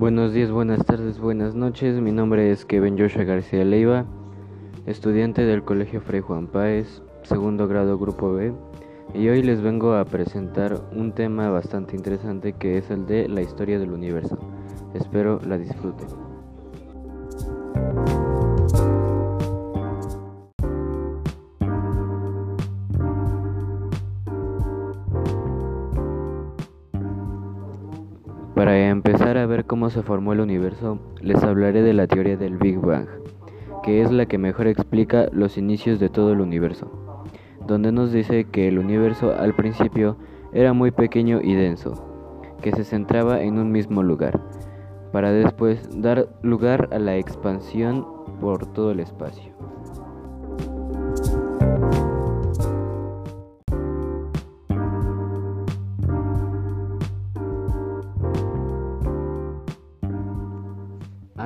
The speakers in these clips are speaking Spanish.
Buenos días, buenas tardes, buenas noches. Mi nombre es Kevin Joshua García Leiva, estudiante del Colegio Fray Juan Páez, segundo grado Grupo B, y hoy les vengo a presentar un tema bastante interesante que es el de la historia del universo. Espero la disfruten. Para empezar a ver cómo se formó el universo, les hablaré de la teoría del Big Bang, que es la que mejor explica los inicios de todo el universo, donde nos dice que el universo al principio era muy pequeño y denso, que se centraba en un mismo lugar, para después dar lugar a la expansión por todo el espacio.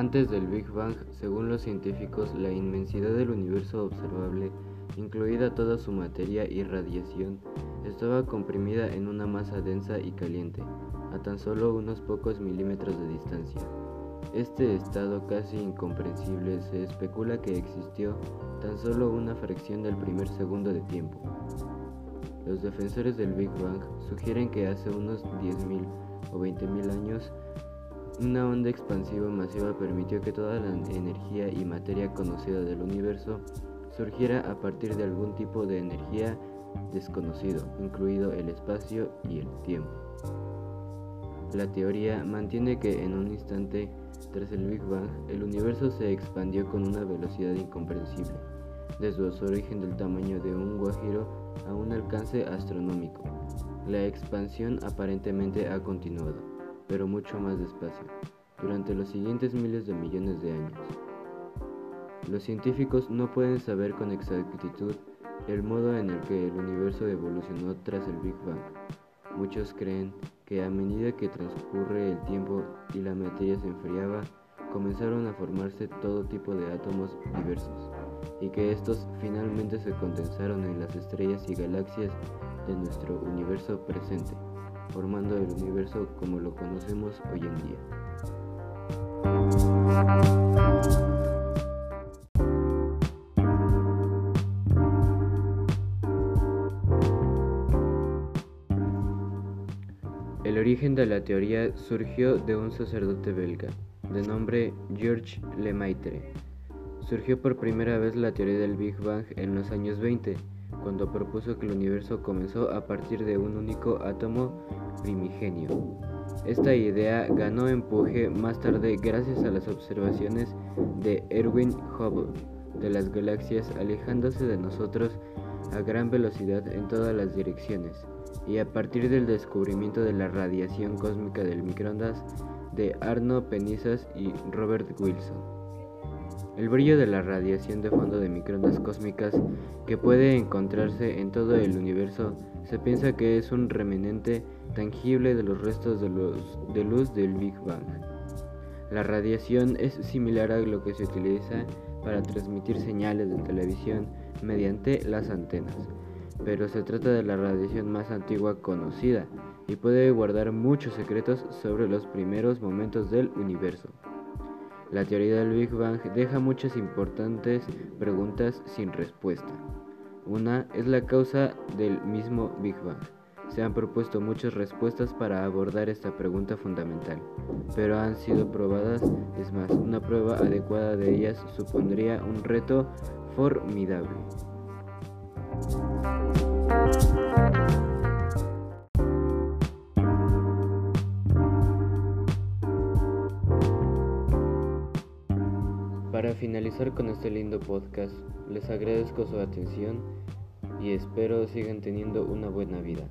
Antes del Big Bang, según los científicos, la inmensidad del universo observable, incluida toda su materia y radiación, estaba comprimida en una masa densa y caliente, a tan solo unos pocos milímetros de distancia. Este estado casi incomprensible se especula que existió tan solo una fracción del primer segundo de tiempo. Los defensores del Big Bang sugieren que hace unos 10.000 o 20.000 años una onda expansiva masiva permitió que toda la energía y materia conocida del universo surgiera a partir de algún tipo de energía desconocido, incluido el espacio y el tiempo. La teoría mantiene que en un instante tras el Big Bang, el universo se expandió con una velocidad incomprensible, desde su origen del tamaño de un guajiro a un alcance astronómico. La expansión aparentemente ha continuado pero mucho más despacio, durante los siguientes miles de millones de años. Los científicos no pueden saber con exactitud el modo en el que el universo evolucionó tras el Big Bang. Muchos creen que a medida que transcurre el tiempo y la materia se enfriaba, comenzaron a formarse todo tipo de átomos diversos, y que estos finalmente se condensaron en las estrellas y galaxias de nuestro universo presente formando el universo como lo conocemos hoy en día. El origen de la teoría surgió de un sacerdote belga, de nombre Georges Lemaitre. Surgió por primera vez la teoría del Big Bang en los años 20 cuando propuso que el universo comenzó a partir de un único átomo primigenio. Esta idea ganó empuje más tarde gracias a las observaciones de Erwin Hubble de las galaxias alejándose de nosotros a gran velocidad en todas las direcciones y a partir del descubrimiento de la radiación cósmica del microondas de Arno Penizas y Robert Wilson. El brillo de la radiación de fondo de microondas cósmicas que puede encontrarse en todo el universo se piensa que es un remanente tangible de los restos de, luz del Big Bang. La radiación es similar a lo que se utiliza para transmitir señales de televisión mediante las antenas, pero se trata de la radiación más antigua conocida y puede guardar muchos secretos sobre los primeros momentos del universo. La teoría del Big Bang deja muchas importantes preguntas sin respuesta. Una es la causa del mismo Big Bang. Se han propuesto muchas respuestas para abordar esta pregunta fundamental, pero han sido probadas, es más, una prueba adecuada de ellas supondría un reto formidable. Para finalizar con este lindo podcast, les agradezco su atención y espero sigan teniendo una buena vida.